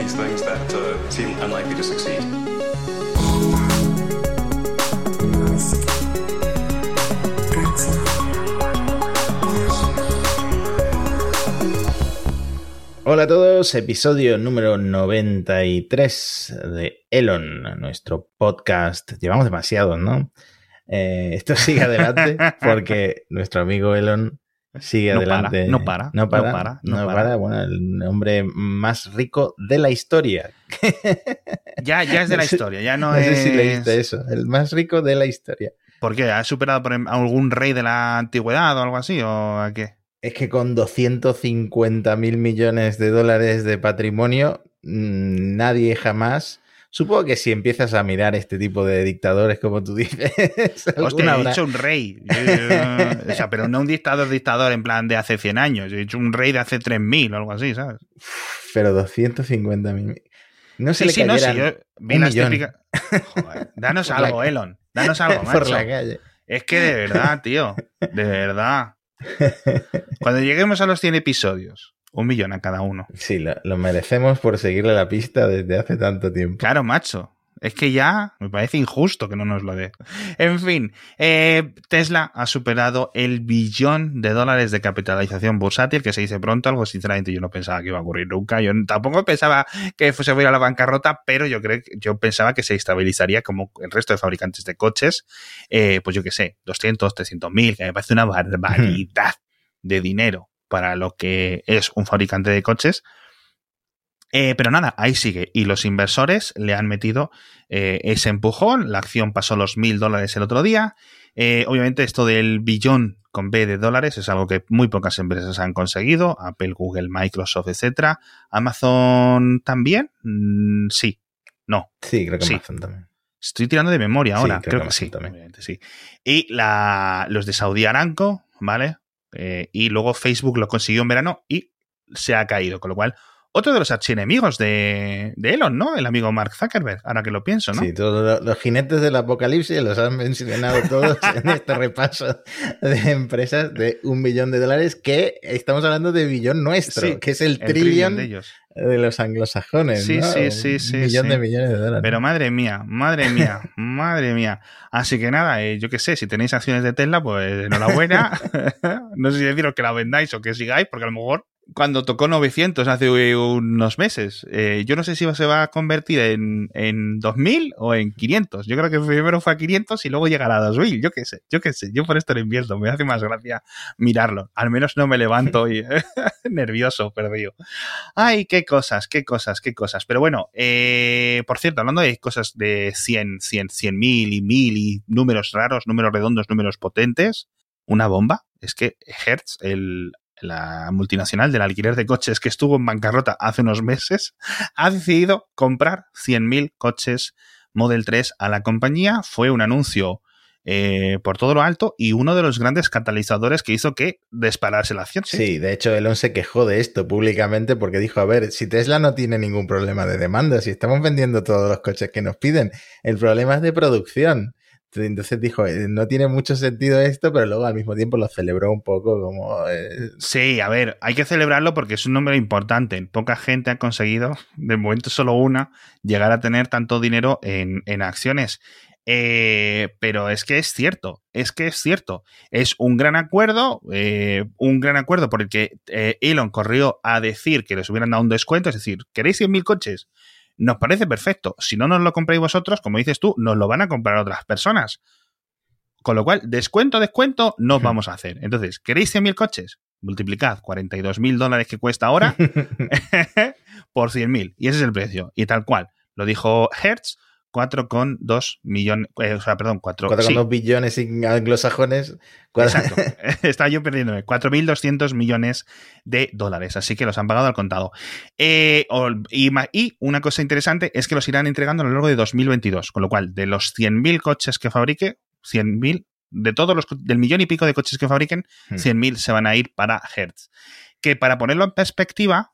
these things that uh, seem unlikely to succeed. Hola a todos, episodio número 93 de Elon, nuestro podcast. Llevamos demasiado, ¿no? Eh, esto sigue adelante porque nuestro amigo Elon sigue No adelante. para, no para, no para, no para, no no para. Bueno, el hombre más rico de la historia. Ya, ya es de la historia, ya no, No sé es. si leíste eso, el más rico de la historia. ¿Por qué? ¿Ha superado por em- a algún rey de la antigüedad o algo así? ¿O a qué? Es que con 250 mil millones de dólares de patrimonio, mm, nadie jamás. Supongo que si empiezas a mirar este tipo de dictadores, como tú dices, Hostia, he dicho un rey. O sea, pero no un dictador dictador en plan de hace 100 años. He dicho un rey de hace 3000 o algo así, ¿sabes? pero 250 mil. No se Sí, le sí, no, sí. Yo vi las típicas. Joder, danos Por algo, Elon. Danos algo, por macho. la calle. Es que de verdad, tío. De verdad. Cuando lleguemos a los 100 episodios, un millón a cada uno. Sí, lo, lo merecemos por seguirle la pista desde hace tanto tiempo. Claro, macho. Es que ya me parece injusto que no nos lo dé. En fin, eh, Tesla ha superado el billón de dólares de capitalización bursátil, que se dice pronto, algo sinceramente yo no pensaba que iba a ocurrir nunca. Yo tampoco pensaba que fuese a ir a la bancarrota, pero yo creo yo pensaba que se estabilizaría como el resto de fabricantes de coches, eh, pues yo qué sé, 200, 300 mil, que me parece una barbaridad de dinero para lo que es un fabricante de coches. Eh, pero nada, ahí sigue. Y los inversores le han metido eh, ese empujón. La acción pasó los mil dólares el otro día. Eh, obviamente, esto del billón con B de dólares es algo que muy pocas empresas han conseguido. Apple, Google, Microsoft, etcétera. Amazon también. Mm, sí. No. Sí, creo que Sí. Amazon también. Estoy tirando de memoria Sí, ahora. creo creo, que que sí. También. obviamente, sí. Y la, los de Saudi Aramco, ¿vale? Eh, y luego Facebook lo consiguió en verano y se ha caído. Con lo cual, otro de los archienemigos de, de Elon, ¿no? El amigo Mark Zuckerberg, ahora que lo pienso, ¿no? Sí, todos los, los jinetes del apocalipsis los han mencionado todos en este repaso de empresas de un billón de dólares que estamos hablando de billón nuestro, Sí, que es el, El trillón de los anglosajones. Sí, ¿no? sí, sí, Un sí, millón sí. de millones de dólares. Pero madre mía, madre mía, madre mía. Así que nada, eh, yo qué sé, si tenéis acciones de Tesla, pues enhorabuena. no sé si deciros que la vendáis o que sigáis, porque a lo mejor cuando tocó 900 hace unos meses, eh, yo no sé si se va a convertir en, en 2000 o en 500. Yo creo que primero fue a 500 y luego llegará a 2000. Yo qué sé, yo qué sé. Yo por esto lo invierto. Me hace más gracia mirarlo. Al menos no me levanto y nervioso, perdido. Ay, qué cosas, qué cosas, qué cosas. Pero bueno, eh, por cierto, hablando de cosas de 100, 100, 100 mil y mil y números raros, números redondos, números potentes, una bomba es que Hertz, el, la multinacional del alquiler de coches que estuvo en bancarrota hace unos meses, ha decidido comprar 100.000 coches Model 3 a la compañía. Fue un anuncio eh, por todo lo alto y uno de los grandes catalizadores que hizo que dispararse la acción. Sí, de hecho Elon se quejó de esto públicamente porque dijo, a ver, si Tesla no tiene ningún problema de demanda, si estamos vendiendo todos los coches que nos piden, el problema es de producción. Entonces dijo, eh, no tiene mucho sentido esto, pero luego al mismo tiempo lo celebró un poco como... eh, Sí, a ver, hay que celebrarlo porque es un número importante. Poca gente ha conseguido, de momento solo una, llegar a tener tanto dinero en, en acciones. Eh, pero es que es cierto, es que es cierto. Es un gran acuerdo, eh, un gran acuerdo por el que Elon corrió a decir que les hubieran dado un descuento, es decir, ¿queréis 100.000 coches? Nos parece perfecto. Si no nos lo compráis vosotros, como dices tú, nos lo van a comprar otras personas. Con lo cual, descuento, descuento, no vamos a hacer. Entonces, ¿queréis 100.000 coches? Multiplicad 42.000 dólares que cuesta ahora por 100.000. Y ese es el precio. Y tal cual. Lo dijo Hertz, 4,2 millones, eh, o sea, perdón, 4, 4,2 sí, billones anglosajones. Exacto. Estaba yo perdiéndome. 4.200 millones de dólares. Así que los han pagado al contado. Eh, y, una cosa interesante es que los irán entregando a lo largo de 2022. Con lo cual, de los 100.000 coches que fabrique, 100.000, de todos los, del millón y pico de coches que fabriquen, Hmm. 100.000 se van a ir para Hertz. Que para ponerlo en perspectiva,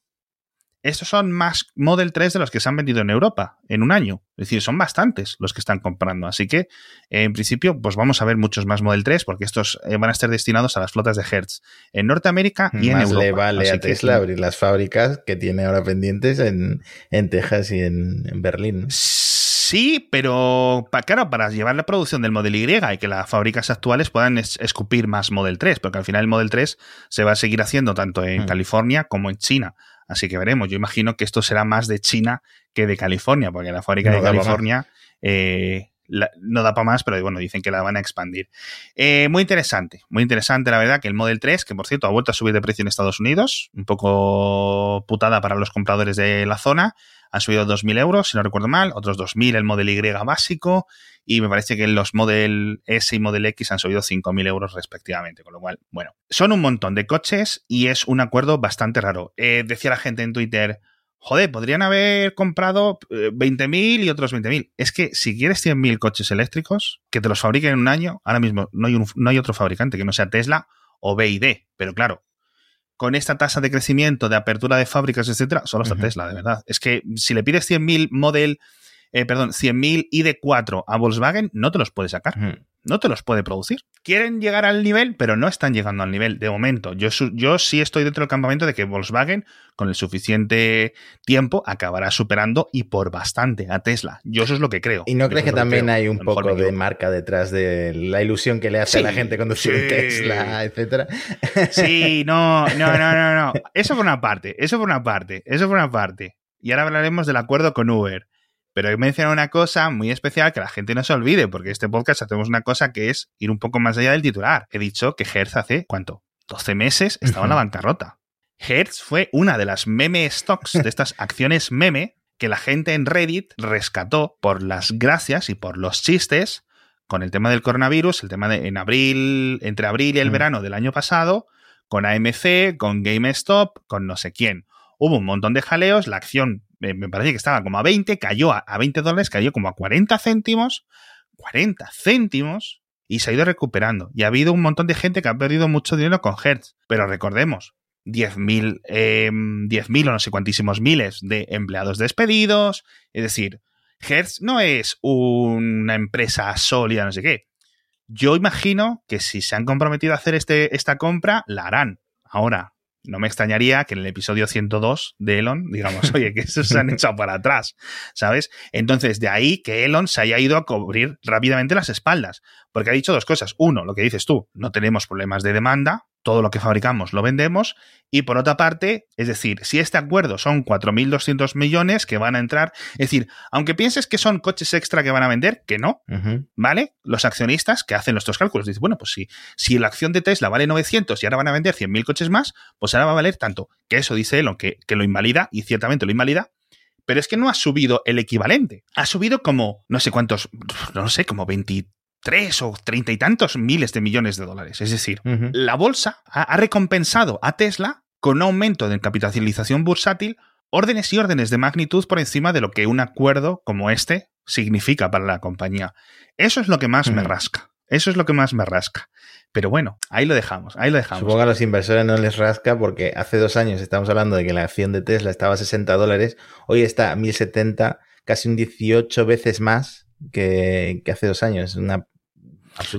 estos son más Model 3 de los que se han vendido en Europa en un año. Es decir, son bastantes los que están comprando. Así que, en principio, pues vamos a ver muchos más Model 3 porque estos eh, van a estar destinados a las flotas de Hertz en Norteamérica y en Europa. le vale a Tesla abrir las fábricas que tiene ahora pendientes en, Texas y en, Berlín. Sí, pero claro, para llevar la producción del Model Y y que las fábricas actuales puedan escupir más Model 3, porque al final el Model 3 se va a seguir haciendo tanto en hmm. California como en China. Así que veremos. Yo imagino que esto será más de China que de California, porque la fábrica de California eh, no da para más, pero bueno, dicen que la van a expandir. Eh, muy interesante, muy interesante la verdad que el Model 3, que por cierto ha vuelto a subir de precio en Estados Unidos, un poco putada para los compradores de la zona, ha subido 2.000 euros, si no recuerdo mal, otros 2.000 el Model Y básico y me parece que los Model S y Model X han subido 5.000 euros respectivamente, con lo cual, bueno, son un montón de coches y es un acuerdo bastante raro. Eh, decía la gente en Twitter, joder, podrían haber comprado 20.000 eh, y otros 20.000. Es que si quieres 100.000 coches eléctricos, que te los fabriquen en un año, ahora mismo no hay, no hay otro fabricante que no sea Tesla o BID, pero claro, con esta tasa de crecimiento, de apertura de fábricas, etcétera, solo está Tesla, de verdad. Es que si le pides 100.000 Model, eh, perdón, 100.000 ID4 a Volkswagen, no te los puede sacar no te los puede producir. Quieren llegar al nivel, pero no están llegando al nivel de momento. Yo, yo sí estoy dentro del campamento de que Volkswagen, con el suficiente tiempo, acabará superando y por bastante a Tesla. Yo eso es lo que creo. ¿Y no crees que también hay un poco de marca detrás de la ilusión que le hace a la gente conducir un Tesla, etcétera? Sí, no, no, no, no, no. Eso por una parte, eso por una parte, eso por una parte. Y ahora hablaremos del acuerdo con Uber. Pero he mencionado una cosa muy especial que la gente no se olvide, porque este podcast hacemos una cosa que es ir un poco más allá del titular. He dicho que Hertz hace, ¿cuánto? 12 meses estaba en la bancarrota. Hertz fue una de las meme stocks, de estas acciones meme, que la gente en Reddit rescató por las gracias y por los chistes con el tema del coronavirus, el tema de en abril, entre abril y el verano del año pasado, con AMC, con GameStop, con no sé quién. Hubo un montón de jaleos, la acción me parece que estaba como a 20, cayó a, 20 dólares, cayó como a 40 céntimos, 40 céntimos, y se ha ido recuperando. Y ha habido un montón de gente que ha perdido mucho dinero con Hertz. Pero recordemos, 10.000 eh, o no sé cuantísimos miles de empleados despedidos. Es decir, Hertz no es una empresa sólida, no sé qué. Yo imagino que si se han comprometido a hacer este, esta compra, la harán. Ahora, no me extrañaría que en el episodio 102 de Elon digamos, oye, que eso se han echado para atrás, ¿sabes? Entonces, de ahí que Elon se haya ido a cubrir rápidamente las espaldas, porque ha dicho dos cosas. Uno, lo que dices tú, no tenemos problemas de demanda, todo lo que fabricamos lo vendemos. Y por otra parte, es decir, si este acuerdo son 4.200 millones que van a entrar, es decir, aunque pienses que son coches extra que van a vender, que no, ¿vale? Los accionistas que hacen nuestros cálculos dicen, bueno, pues si, si la acción de Tesla vale 900 y ahora van a vender 100.000 coches más, pues ahora va a valer tanto. Que eso dice Elon, que, que lo invalida, y ciertamente lo invalida, pero es que no ha subido el equivalente. Ha subido como, no sé cuántos, no sé, como 20 tres o treinta y tantos miles de millones de dólares. Es decir, la bolsa ha, recompensado a Tesla con un aumento de capitalización bursátil órdenes y órdenes de magnitud por encima de lo que un acuerdo como este significa para la compañía. Eso es lo que más me rasca. Eso es lo que más me rasca. Pero bueno, ahí lo dejamos, ahí lo dejamos. Supongo que a los inversores no les rasca porque hace dos años estamos hablando de que la acción de Tesla estaba a 60 dólares, hoy está a 1070, casi un 18 veces más que, que hace dos años. Una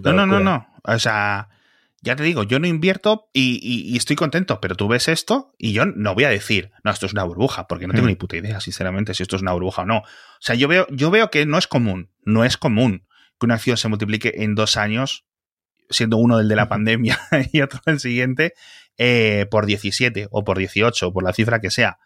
no, no, no, no. O sea, ya te digo, yo no invierto y, estoy contento, pero tú ves esto y yo no voy a decir, no, esto es una burbuja, porque no tengo hmm. ni puta idea, sinceramente, si esto es una burbuja o no. O sea, yo veo, yo veo que no es común, no es común que una acción se multiplique en dos años, siendo uno del de la pandemia y otro el siguiente, eh, por 17 o por 18, por la cifra que sea.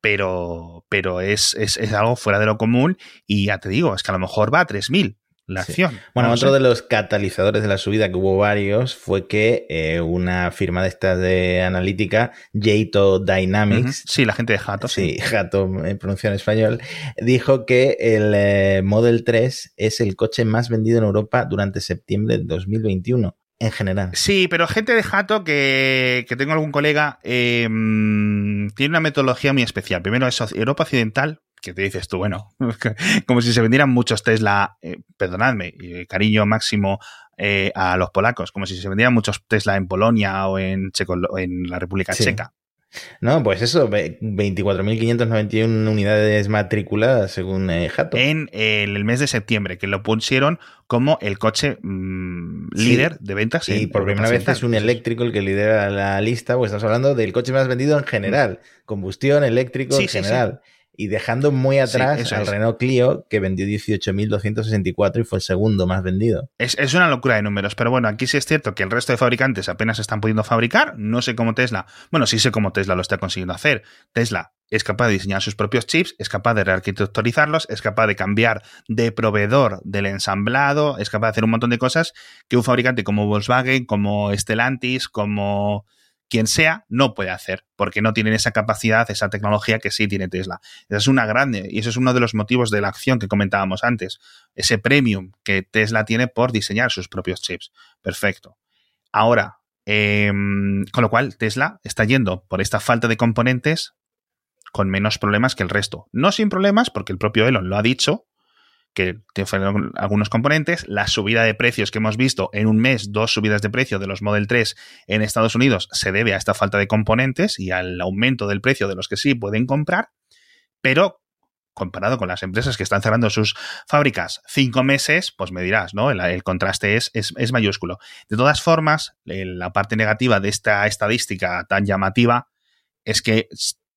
Pero, pero es, es, es, algo fuera de lo común y ya te digo, es que a lo mejor va a 3.000 la acción. Bueno, otro de los catalizadores de la subida, que hubo varios, fue que eh, una firma de estas de analítica, Jato Dynamics. Sí, la gente de Jato. Sí, Jato en pronunciación en español, dijo que el eh, Model 3 es el coche más vendido en Europa durante septiembre de 2021 en general. Sí, pero gente de Jato que, que tengo algún colega em, tiene una metodología muy especial. Primero es Europa Occidental, que te dices tú, bueno, como si se vendieran muchos Tesla, eh, perdonadme, cariño máximo eh, a los polacos, como si se vendieran muchos Tesla en Polonia o en, Checo, en la República Checa. No, pues eso, 24.591 unidades matriculadas según eh, Jato. En el mes de septiembre, que lo pusieron como el coche mm, líder de ventas. Y por primera vez es un eléctrico el que lidera la lista, pues estamos hablando del coche más vendido en general, combustión, eléctrico en general y dejando muy atrás al Renault Clio, que vendió 18.264 y fue el segundo más vendido. Es, es, una locura de números, pero bueno, aquí sí es cierto que el resto de fabricantes apenas están pudiendo fabricar. No sé cómo Tesla, bueno, sí sé cómo Tesla lo está consiguiendo hacer. Tesla es capaz de diseñar sus propios chips, es capaz de rearquitecturizarlos, es capaz de cambiar de proveedor del ensamblado, es capaz de hacer un montón de cosas que un fabricante como Volkswagen, como Stellantis, como quien sea no puede hacer, porque no tienen esa capacidad, esa tecnología que sí tiene Tesla. Esa es una grande, y eso es uno de los motivos de la acción que comentábamos antes, ese premium que Tesla tiene por diseñar sus propios chips. Perfecto. Ahora, em, con lo cual Tesla está yendo por esta falta de componentes con menos problemas que el resto. No sin problemas, porque el propio Elon lo ha dicho, que fueron algunos componentes, la subida de precios que hemos visto en un mes, dos subidas de precio de los Model 3 en Estados Unidos, se debe a esta falta de componentes y al aumento del precio de los que sí pueden comprar, pero comparado con las empresas que están cerrando sus fábricas cinco meses, pues me dirás, ¿no? El, contraste es, es, mayúsculo. De todas formas, la parte negativa de esta estadística tan llamativa es que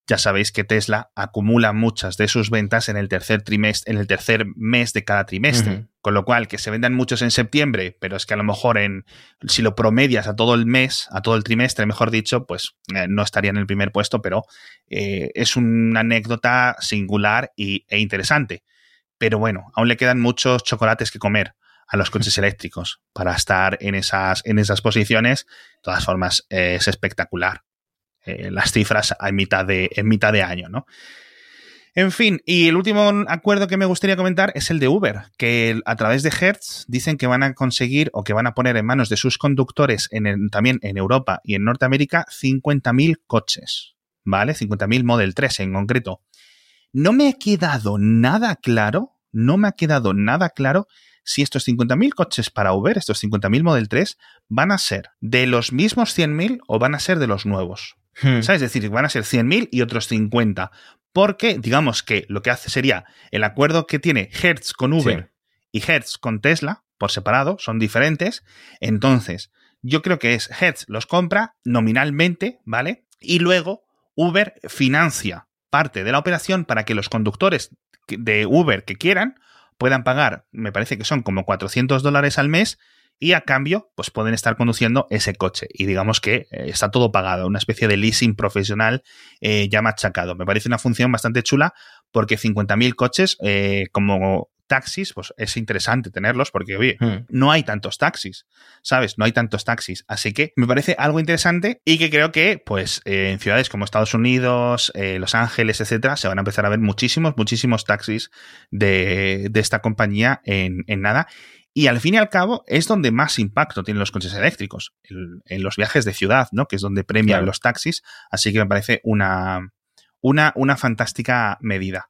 ya sabéis que Tesla acumula muchas de sus ventas en el tercer trimestre, en el tercer mes de cada trimestre. Con lo cual, que se vendan muchos en septiembre, pero es que a lo mejor en, si lo promedias a todo el mes, a todo el trimestre, mejor dicho, pues eh, no estaría en el primer puesto, pero eh, es una anécdota singular y, e interesante. Pero bueno, aún le quedan muchos chocolates que comer a los coches eléctricos para estar en esas, en esas posiciones. De todas formas, es espectacular. Eh, las cifras a mitad de, en mitad de año, ¿no? En fin, y el último acuerdo que me gustaría comentar es el de Uber, que a través de Hertz dicen que van a conseguir o que van a poner en manos de sus conductores en también en Europa y en Norteamérica 50.000 coches, ¿vale? 50.000 Model 3 en concreto. No me ha quedado nada claro, no me ha quedado nada claro si estos 50.000 coches para Uber, estos 50.000 Model 3, van a ser de los mismos 100.000 o van a ser de los nuevos. Hmm. ¿Sabes? Es decir, van a ser 100.000 y otros 50. Porque, digamos que lo que hace sería el acuerdo que tiene Hertz con Uber y Hertz con Tesla, por separado, son diferentes. Entonces, yo creo que es Hertz los compra nominalmente, ¿vale? Y luego Uber financia parte de la operación para que los conductores de Uber que quieran puedan pagar, me parece que son como 400 dólares al mes y a cambio, pues pueden estar conduciendo ese coche. Y digamos que eh, está todo pagado, una especie de leasing profesional eh, ya machacado. Me parece una función bastante chula porque 50.000 coches eh, como taxis, pues es interesante tenerlos porque, oye, hmm. no hay tantos taxis, ¿sabes? No hay tantos taxis. Así que me parece algo interesante y que creo que, pues, en ciudades como Estados Unidos, Los Ángeles, etcétera, se van a empezar a ver muchísimos, muchísimos taxis de, de esta compañía en, en nada. Y al fin y al cabo es donde más impacto tienen los coches eléctricos, en los viajes de ciudad, ¿no? Que es donde premian los taxis. Así que me parece una, una, una fantástica medida.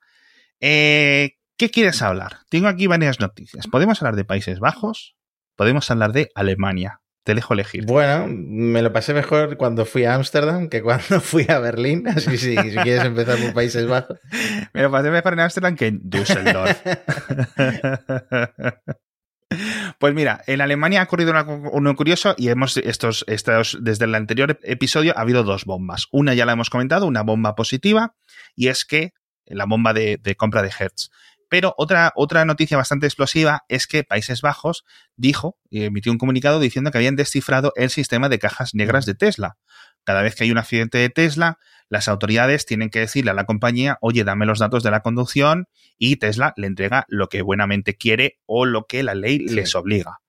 Eh, ¿Qué quieres hablar? Tengo aquí varias noticias. Podemos hablar de Países Bajos, podemos hablar de Alemania. Te dejo elegir. Bueno, me lo pasé mejor cuando fui a Ámsterdam que cuando fui a Berlín. Así sí, si quieres empezar por Países Bajos. me lo pasé mejor en Ámsterdam que en Düsseldorf. Pues mira, en Alemania ha ocurrido uno curioso y hemos estos, estos, desde el anterior episodio ha habido dos bombas. Una ya la hemos comentado, una bomba positiva, y es que la bomba de, compra de Hertz. Pero otra, otra noticia bastante explosiva es que Países Bajos dijo y emitió un comunicado diciendo que habían descifrado el sistema de cajas negras de Tesla. Cada vez que hay un accidente de Tesla, las autoridades tienen que decirle a la compañía, oye, dame los datos de la conducción y Tesla le entrega lo que buenamente quiere o lo que la ley les obliga.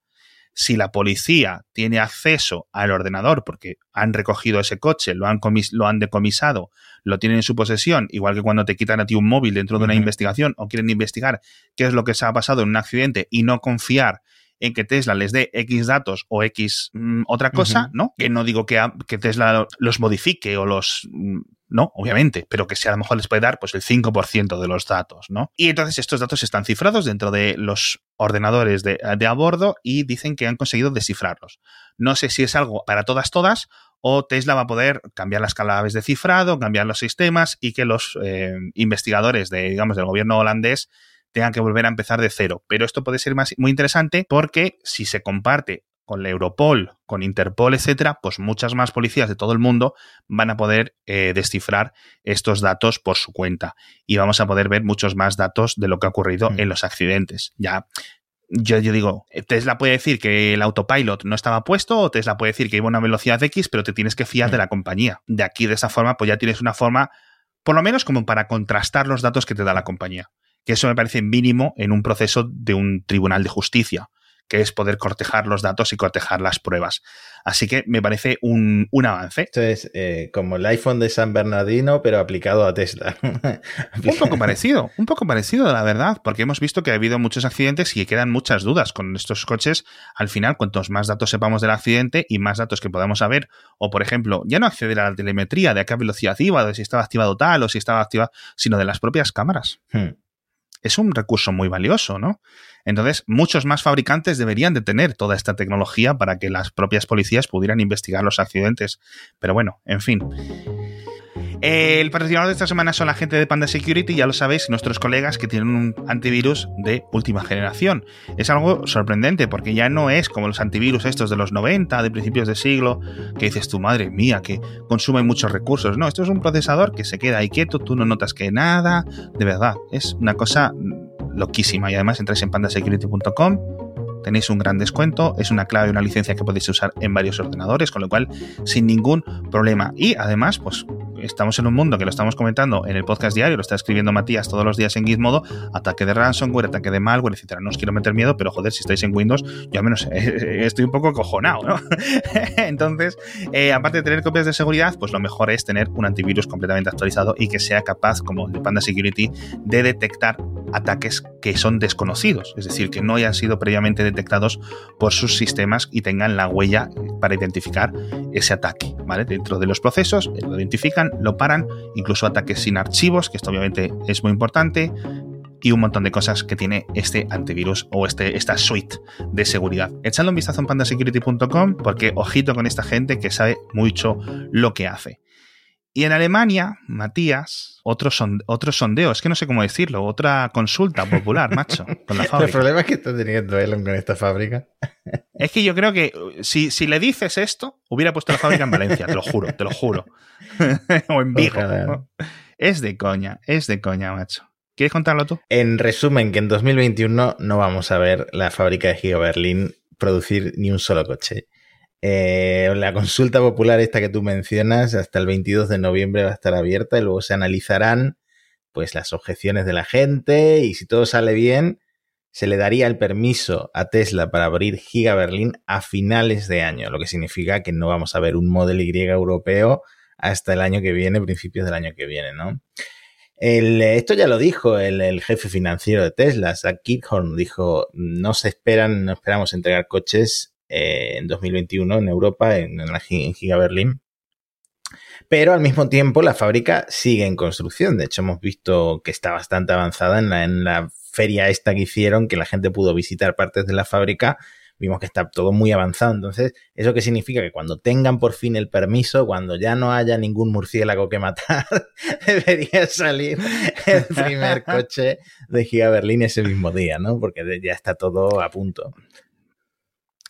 Si la policía tiene acceso al ordenador porque han recogido ese coche, lo han, lo han decomisado, lo tienen en su posesión, igual que cuando te quitan a ti un móvil dentro de una investigación o quieren investigar qué es lo que se ha pasado en un accidente y no confiar en que Tesla les dé X datos o X mm, otra cosa, ¿no? Que no digo que, que, Tesla los modifique o los... Mm, no, obviamente, pero que si a lo mejor les puede dar pues el 5% de los datos, ¿no? Y entonces estos datos están cifrados dentro de los ordenadores de, de, a bordo y dicen que han conseguido descifrarlos. No sé si es algo para todas, todas, o Tesla va a poder cambiar las claves de cifrado, cambiar los sistemas y que los eh, investigadores de, digamos, del gobierno holandés tengan que volver a empezar de cero. Pero esto puede ser más, muy interesante porque si se comparte con la Europol, con Interpol, etcétera, pues muchas más policías de todo el mundo van a poder eh, descifrar estos datos por su cuenta y vamos a poder ver muchos más datos de lo que ha ocurrido mm. en los accidentes. Ya yo, yo, digo, Tesla puede decir que el autopilot no estaba puesto o Tesla puede decir que iba a una velocidad X, pero te tienes que fiar de mm. la compañía. De aquí, de esa forma, pues ya tienes una forma, por lo menos como para contrastar los datos que te da la compañía. Que eso me parece mínimo en un proceso de un tribunal de justicia que es poder cortejar los datos y cortejar las pruebas. Así que me parece un, avance. Esto es eh, como el iPhone de San Bernardino, pero aplicado a Tesla. un poco parecido, un poco parecido, la verdad, porque hemos visto que ha habido muchos accidentes y quedan muchas dudas con estos coches. Al final, cuantos más datos sepamos del accidente y más datos que podamos saber, o por ejemplo, ya no acceder a la telemetría de a qué velocidad iba, de si estaba activado tal o si estaba activado, sino de las propias cámaras. Hmm es un recurso muy valioso, ¿no? Entonces, muchos más fabricantes deberían de tener toda esta tecnología para que las propias policías pudieran investigar los accidentes. Pero bueno, en fin. El patrocinador de esta semana son la gente de Panda Security, ya lo sabéis, nuestros colegas que tienen un antivirus de última generación. Es algo sorprendente porque ya no es como los antivirus estos de los 90, de principios de siglo, que dices tu madre mía, que consume muchos recursos. No, esto es un procesador que se queda ahí quieto, tú no notas que nada, de verdad, es una cosa loquísima. Y además entráis en pandasecurity.com tenéis un gran descuento, es una clave, una licencia que podéis usar en varios ordenadores, con lo cual sin ningún problema. Y además, pues estamos en un mundo que lo estamos comentando en el podcast diario, lo está escribiendo Matías todos los días en Gizmodo, ataque de ransomware, ataque de malware, etcétera. No os quiero meter miedo, pero joder, si estáis en Windows, yo al menos estoy un poco acojonado, ¿no? Entonces, eh, aparte de tener copias de seguridad, pues lo mejor es tener un antivirus completamente actualizado y que sea capaz, como el de Panda Security, de detectar ataques que son desconocidos, es decir, que no hayan sido previamente detectados por sus sistemas y tengan la huella para identificar ese ataque, ¿vale? Dentro de los procesos lo identifican, lo paran, incluso ataques sin archivos, que esto obviamente es muy importante, y un montón de cosas que tiene este antivirus o este, esta suite de seguridad. Echadle un vistazo en pandasecurity.com porque ojito con esta gente que sabe mucho lo que hace. Y en Alemania, Matías, otro, son, otro sondeo, es que no sé cómo decirlo, otra consulta popular, macho, con la fábrica. El problema es que está teniendo Elon con esta fábrica. Es que yo creo que si, si le dices esto, hubiera puesto la fábrica en Valencia, te lo juro, te lo juro. o en Vigo. Es de coña, es de coña, macho. ¿Quieres contarlo tú? En resumen, que en 2021 no vamos a ver la fábrica de Giga Berlín producir ni un solo coche. Eh, la consulta popular esta que tú mencionas hasta el 22 de noviembre va a estar abierta y luego se analizarán pues las objeciones de la gente y si todo sale bien se le daría el permiso a Tesla para abrir Giga Berlín a finales de año, lo que significa que no vamos a ver un Model Y europeo hasta el año que viene, principios del año que viene, ¿no? esto ya lo dijo el, jefe financiero de Tesla, Zach Kickhorn, dijo, no se esperan, no esperamos entregar coches eh, en 2021 en Europa, en, en, Giga Berlín. Pero al mismo tiempo la fábrica sigue en construcción. De hecho, hemos visto que está bastante avanzada en la, en la feria esta que hicieron, que la gente pudo visitar partes de la fábrica vimos que está todo muy avanzado. Entonces, ¿eso qué significa? Que cuando tengan por fin el permiso, cuando ya no haya ningún murciélago que matar, debería salir el primer coche de Giga Berlín ese mismo día, ¿no? Porque ya está todo a punto.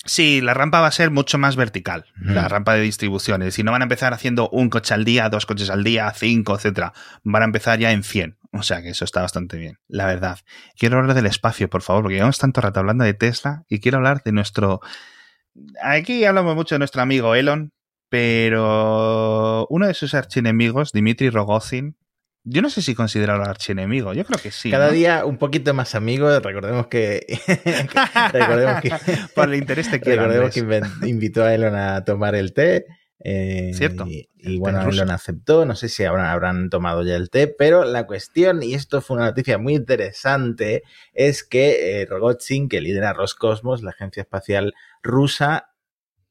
Sí, la rampa va a ser mucho más vertical, la rampa de distribuciones. Y no van a empezar haciendo un coche al día, dos coches al día, cinco, etcétera. Van a empezar ya en 100. O sea que eso está bastante bien, la verdad. Quiero hablar del espacio, por favor, porque llevamos tanto rato hablando de Tesla y quiero hablar de nuestro... Aquí hablamos mucho de nuestro amigo Elon, pero uno de sus archienemigos, Dimitri Rogozin, yo no sé si considerarlo archienemigo, yo creo que sí. Cada día un poquito más amigo, recordemos que. recordemos que Por el interés te quiero. Recordemos que invitó a Elon a tomar el té. Eh, Cierto. Y, bueno, Elon aceptó, no sé si habrán, habrán tomado ya el té, pero la cuestión, y esto fue una noticia muy interesante, es que eh, Rogozin, que lidera Roscosmos, la agencia espacial rusa,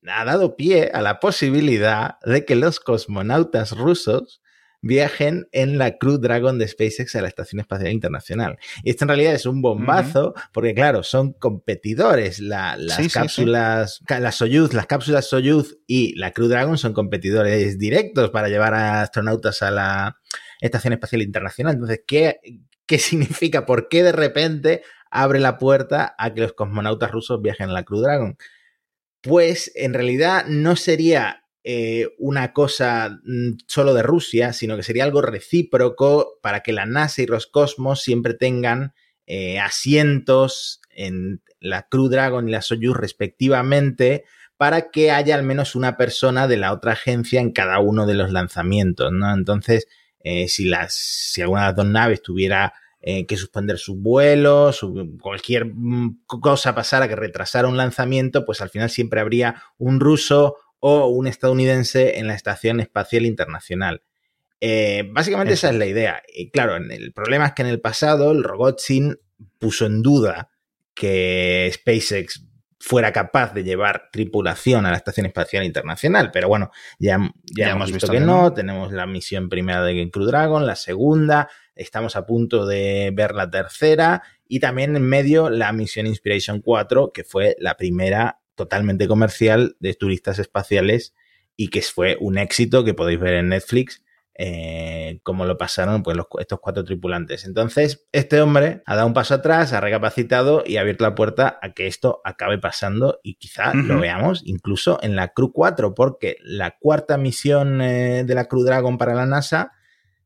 ha dado pie a la posibilidad de que los cosmonautas rusos viajen en la Crew Dragon de SpaceX a la Estación Espacial Internacional. Y esto en realidad es un bombazo, porque claro, son competidores. las cápsulas, las Soyuz, las cápsulas Soyuz y la Crew Dragon son competidores directos para llevar a astronautas a la Estación Espacial Internacional. Entonces, ¿qué, qué significa? ¿Por qué de repente abre la puerta a que los cosmonautas rusos viajen a la Crew Dragon? Pues en realidad no sería eh, una cosa mm, solo de Rusia, sino que sería algo recíproco para que la NASA y Roscosmos siempre tengan eh, asientos en la Crew Dragon y la Soyuz respectivamente, para que haya al menos una persona de la otra agencia en cada uno de los lanzamientos, ¿no? Entonces, eh, si, las, si alguna de las dos naves tuviera que suspender sus vuelos, cualquier mm, cosa pasara que retrasara un lanzamiento, pues al final siempre habría un ruso o un estadounidense en la Estación Espacial Internacional. Eh, básicamente esa es la idea. Y claro, el problema es que en el pasado el Rogozin puso en duda que SpaceX fuera capaz de llevar tripulación a la Estación Espacial Internacional. Pero bueno, ya, ya, hemos, visto, que no. Tenemos la misión primera de Crew Dragon, la segunda, estamos a punto de ver la tercera y también en medio la misión Inspiration 4, que fue la primera totalmente comercial de turistas espaciales y que fue un éxito que podéis ver en Netflix eh, como lo pasaron pues, estos cuatro tripulantes. Entonces, este hombre ha dado un paso atrás, ha recapacitado y ha abierto la puerta a que esto acabe pasando y quizá lo veamos incluso en la Crew 4, porque la cuarta misión eh, de la Crew Dragon para la NASA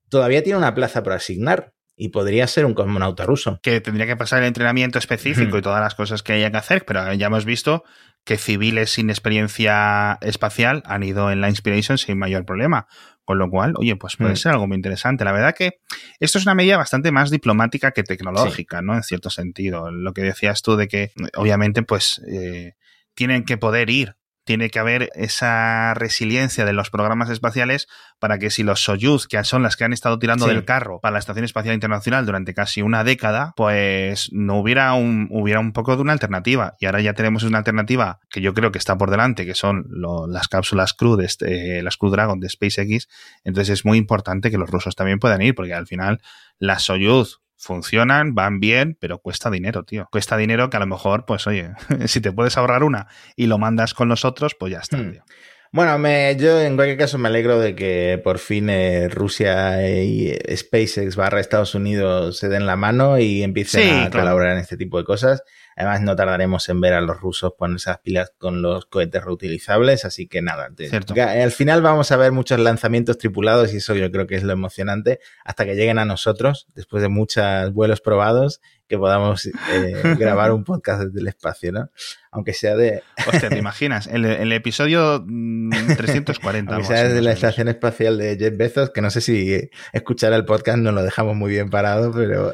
todavía tiene una plaza por asignar y podría ser un cosmonauta ruso. Que tendría que pasar el entrenamiento específico y todas las cosas que haya que hacer, pero ya hemos visto que civiles sin experiencia espacial han ido en la Inspiration sin mayor problema. Con lo cual, oye, pues puede mm. ser algo muy interesante. La verdad que esto es una medida bastante más diplomática que tecnológica, ¿no? En cierto sentido. Lo que decías tú de que, obviamente, pues eh, tienen que poder ir tiene que haber esa resiliencia de los programas espaciales para que si los Soyuz, que son las que han estado tirando del carro para la Estación Espacial Internacional durante casi una década, pues no hubiera un, hubiera un poco de una alternativa. Y ahora ya tenemos una alternativa que yo creo que está por delante, que son las cápsulas Crew, de este, las Crew Dragon de SpaceX. Entonces es muy importante que los rusos también puedan ir, porque al final las Soyuz funcionan, van bien, pero cuesta dinero, tío. Cuesta dinero que a lo mejor, pues oye, si te puedes ahorrar una y lo mandas con los otros, pues ya está, hmm. tío. Bueno, me, yo en cualquier caso me alegro de que por fin eh, Rusia y SpaceX barra Estados Unidos se den la mano y empiecen a colaborar en este tipo de cosas. Además, no tardaremos en ver a los rusos ponerse las pilas con los cohetes reutilizables, así que nada. Al final vamos a ver muchos lanzamientos tripulados y eso yo creo que es lo emocionante hasta que lleguen a nosotros, después de muchos vuelos probados que podamos eh, grabar un podcast desde el espacio, ¿no? Aunque sea de... Hostia, ¿te imaginas? El, el episodio 340. Mm, Aunque sea desde la estación espacial de Jeff Bezos, que no sé si escuchar el podcast nos lo dejamos muy bien parado, pero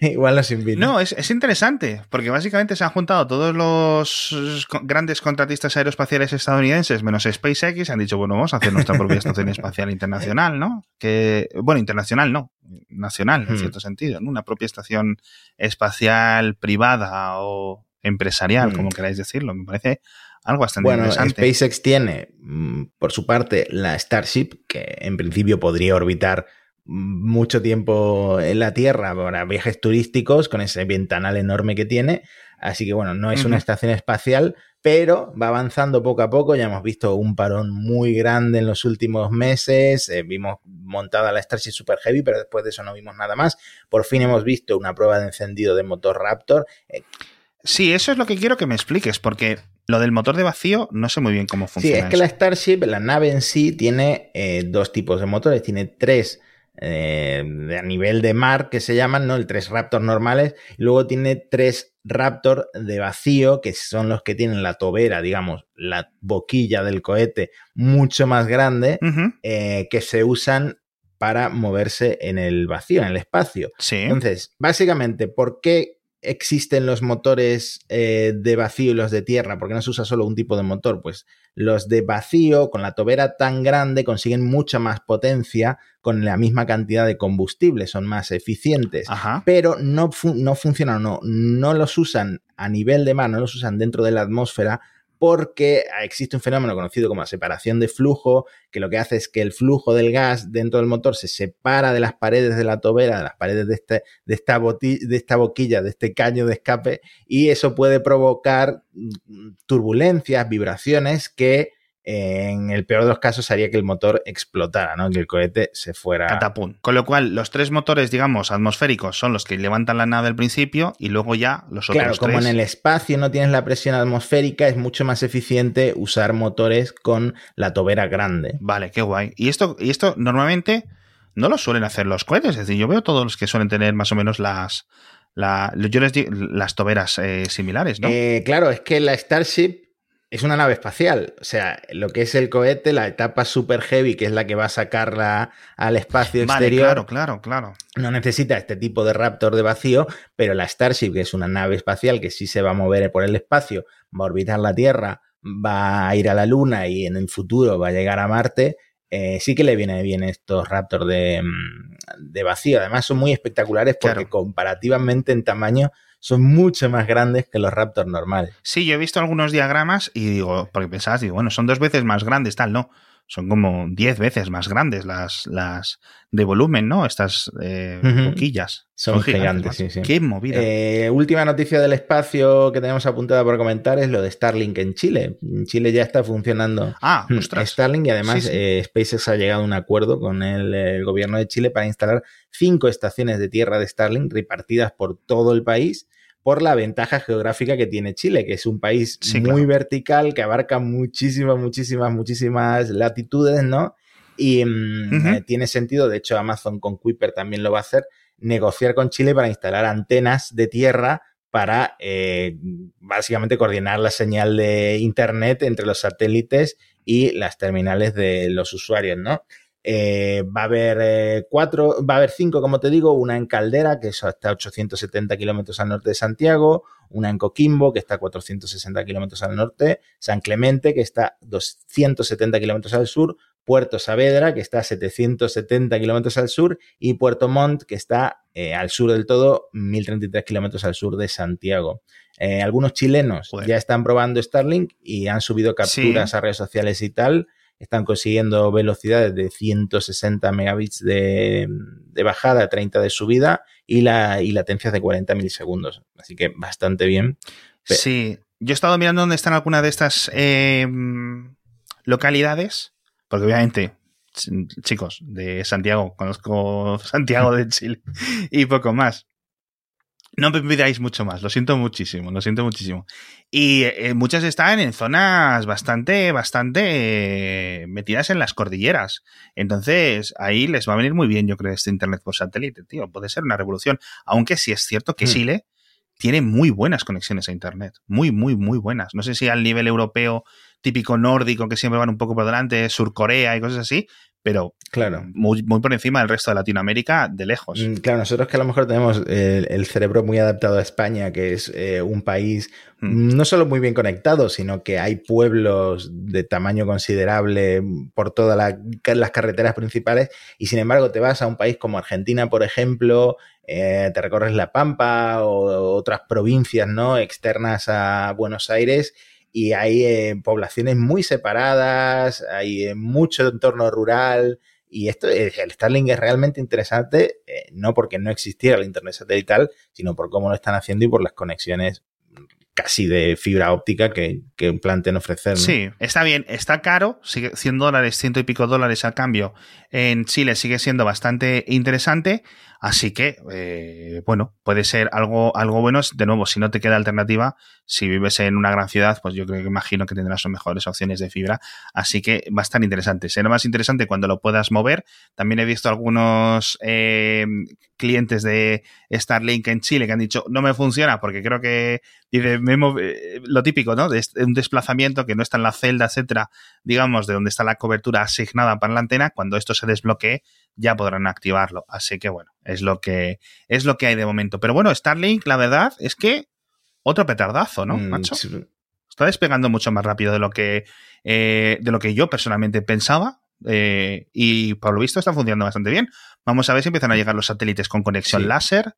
igual nos invita. No, es, es, interesante, porque básicamente se han juntado todos los grandes contratistas aeroespaciales estadounidenses, menos SpaceX, y han dicho, bueno, vamos a hacer nuestra propia estación espacial internacional, ¿no? Que, bueno, internacional no, nacional, en hmm. cierto sentido, ¿no? Una propia estación espacial privada o empresarial, hmm. como queráis decirlo. Me parece algo bastante bueno, SpaceX tiene, mm, por su parte, la Starship, que en principio podría orbitar mucho tiempo en la Tierra para viajes turísticos con ese ventanal enorme que tiene. Así que bueno, no es una estación espacial, pero va avanzando poco a poco. Ya hemos visto un parón muy grande en los últimos meses. Eh, vimos montada la Starship Super Heavy, pero después de eso no vimos nada más. Por fin hemos visto una prueba de encendido de motor Raptor. Eh, sí, eso es lo que quiero que me expliques, porque lo del motor de vacío no sé muy bien cómo funciona. Sí, es que la Starship, la nave en sí, tiene eh, dos tipos de motores. Tiene tres eh, a nivel de mar que se llaman, ¿no? El tres Raptor normales. Y luego tiene tres Raptor de vacío, que son los que tienen la tobera, digamos, la boquilla del cohete mucho más grande, eh, que se usan para moverse en el vacío, en el espacio. Entonces, básicamente, ¿por qué existen los motores eh, de vacío y los de tierra? ¿Por qué no se usa solo un tipo de motor? Pues los de vacío, con la tobera tan grande, consiguen mucha más potencia con la misma cantidad de combustible, son más eficientes, pero no, no funcionan, no, no los usan a nivel de mar, no los usan dentro de la atmósfera porque existe un fenómeno conocido como separación de flujo, que lo que hace es que el flujo del gas dentro del motor se separa de las paredes de la tobera, de las paredes de, este, de, esta, de esta boquilla, de este caño de escape, y eso puede provocar mm, turbulencias, vibraciones que en el peor de los casos haría que el motor explotara, ¿no? Que el cohete se fuera. Catapum. Con lo cual, los tres motores, digamos, atmosféricos son los que levantan la nave al principio y luego ya los otros. Claro, como en el espacio no tienes la presión atmosférica, es mucho más eficiente usar motores con la tobera grande. Vale, qué guay. Y esto, y esto normalmente no lo suelen hacer los cohetes. Es decir, yo veo todos los que suelen tener más o menos las. yo les digo, las toberas eh, similares, ¿no? Eh, claro, es que la Starship es una nave espacial. O sea, lo que es el cohete, la etapa super heavy, que es la que va a sacarla al espacio exterior. Claro, claro, claro. No necesita este tipo de Raptor de vacío, pero la Starship, que es una nave espacial que sí se va a mover por el espacio, va a orbitar la Tierra, va a ir a la Luna y en el futuro va a llegar a Marte. Eh, sí que le viene bien estos Raptor de, mm, de vacío. Además, son muy espectaculares porque comparativamente en tamaño son mucho más grandes que los Raptors normales. Sí, yo he visto algunos diagramas y digo, porque pensabas, digo, bueno, son dos veces más grandes, tal, no. Son como diez veces más grandes las, las de volumen, ¿no? Estas eh, boquillas. Son, gigantes, sí, sí. Qué movida. Eh, última noticia del espacio que tenemos apuntada por comentar es lo de Starlink en Chile. En Chile ya está funcionando ah, Starlink y además eh, SpaceX ha llegado a un acuerdo con el, el, gobierno de Chile para instalar cinco estaciones de tierra de Starlink repartidas por todo el país por la ventaja geográfica que tiene Chile, que es un país muy vertical, que abarca muchísimas, muchísimas, muchísimas latitudes, ¿no? Y mm, eh, tiene sentido, de hecho Amazon con Kuiper también lo va a hacer, negociar con Chile para instalar antenas de tierra para eh, básicamente coordinar la señal de Internet entre los satélites y las terminales de los usuarios, ¿no? Eh, va a haber eh, cuatro, va a haber cinco, como te digo, una en Caldera, que está a 870 kilómetros al norte de Santiago, una en Coquimbo, que está a 460 kilómetros al norte, San Clemente, que está a 270 kilómetros al sur, Puerto Saavedra, que está a 770 kilómetros al sur, y Puerto Montt, que está eh, al sur del todo, 1033 kilómetros al sur de Santiago. algunos chilenos ya están probando Starlink y han subido capturas a redes sociales y tal están consiguiendo velocidades de 160 megabits de, bajada, 30 de subida y, la, y latencias de 40 milisegundos. Así que bastante bien. Sí, yo he estado mirando dónde están algunas de estas em, localidades, porque obviamente chicos, de Santiago, conozco Santiago de Chile y poco más. No me pidáis mucho más, lo siento muchísimo, lo siento muchísimo. Y eh, muchas están en zonas bastante, bastante eh, metidas en las cordilleras. Entonces, ahí les va a venir muy bien, yo creo, este Internet por satélite, tío. Puede ser una revolución. Aunque sí es cierto que hmm. Chile tiene muy buenas conexiones a Internet. Muy, muy, muy buenas. No sé si al nivel europeo típico nórdico que siempre van un poco por delante, Sur Corea y cosas así, pero claro. muy, muy, por encima del resto de Latinoamérica de lejos. Mm, claro, nosotros que a lo mejor tenemos el, cerebro muy adaptado a España, que es eh, un país mm. no solo muy bien conectado, sino que hay pueblos de tamaño considerable por todas las carreteras principales, y sin embargo te vas a un país como Argentina, por ejemplo, eh, te recorres La Pampa o otras provincias ¿no? externas a Buenos Aires y hay eh, poblaciones muy separadas, hay eh, mucho entorno rural. Y esto, eh, el Starlink es realmente interesante, no porque no existiera el Internet satelital, sino por cómo lo están haciendo y por las conexiones casi de fibra óptica que, que plantean ofrecer. Sí, está bien, está caro, sigue 100 dólares, ciento y pico dólares al cambio. En Chile sigue siendo bastante interesante, así que, eh, bueno, puede ser algo, algo bueno. De nuevo, si no te queda alternativa, si vives en una gran ciudad, pues yo creo que imagino que tendrás mejores opciones de fibra, así que va a estar interesante. Será más interesante cuando lo puedas mover. También he visto algunos eh, clientes de Starlink en Chile que han dicho, no me funciona porque creo que Dice, eh, lo típico, ¿no? Un desplazamiento que no está en la celda, etcétera, digamos, de donde está la cobertura asignada para la antena, cuando esto se desbloquee, ya podrán activarlo. Así que bueno, es lo que, es lo que hay de momento. Pero bueno, Starlink, la verdad es que otro petardazo, ¿no, mm, macho? Está despegando mucho más rápido de lo que, eh, de lo que yo personalmente pensaba. Eh, y por lo visto está funcionando bastante bien. Vamos a ver si empiezan a llegar los satélites con conexión láser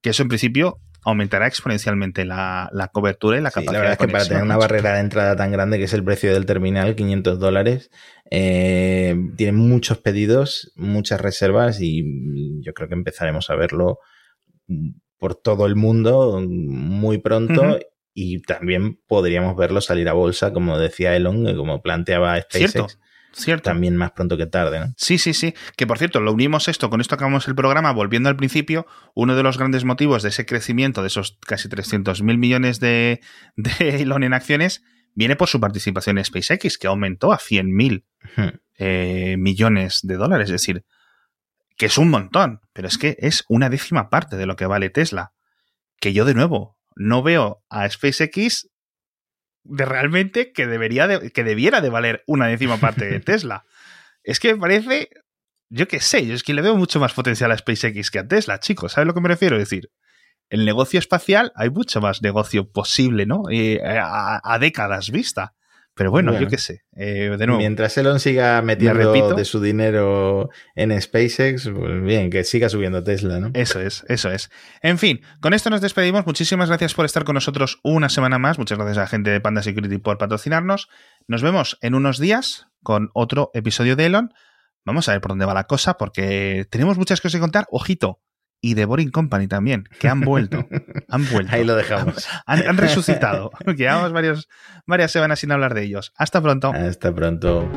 que eso en principio aumentará exponencialmente la, cobertura y la capacidad. La verdad es que para tener una barrera de entrada tan grande que es el precio del terminal, 500 dólares, eh, tiene muchos pedidos, muchas reservas y yo creo que empezaremos a verlo por todo el mundo muy pronto. Y también podríamos verlo salir a bolsa, como decía Elon, como planteaba SpaceX. Cierto. También más pronto que tarde, ¿no? Sí, sí, sí. Que por cierto, lo unimos esto, con esto acabamos el programa, volviendo al principio, uno de los grandes motivos de ese crecimiento de esos casi 300 mil millones de, de Elon en acciones viene por su participación en SpaceX, que aumentó a 100 mil eh, millones de dólares. Es decir, que es un montón, pero es que es una décima parte de lo que vale Tesla. Que yo, de nuevo, no veo a SpaceX de realmente que debería que debiera de valer una décima parte de Tesla. es que me parece, yo qué sé, yo es que le veo mucho más potencial a SpaceX que a Tesla, chicos, ¿sabes lo que me refiero? Es decir, el negocio espacial hay mucho más negocio posible, ¿no? Eh, a, décadas vista. Pero bueno, yo qué sé. Eh, de nuevo, Mientras Elon siga metiendo de su dinero en SpaceX, pues bien, que siga subiendo Tesla, ¿no? Eso es, eso es. En fin, con esto nos despedimos. Muchísimas gracias por estar con nosotros una semana más. Muchas gracias a la gente de Panda Security por patrocinarnos. Nos vemos en unos días con otro episodio de Elon. Vamos a ver por dónde va la cosa, porque tenemos muchas cosas que contar. Ojito, y The Boring Company también, que han vuelto. Han vuelto. Ahí lo dejamos. Han, resucitado. Llevamos varios, varias semanas sin hablar de ellos. Hasta pronto. Hasta pronto.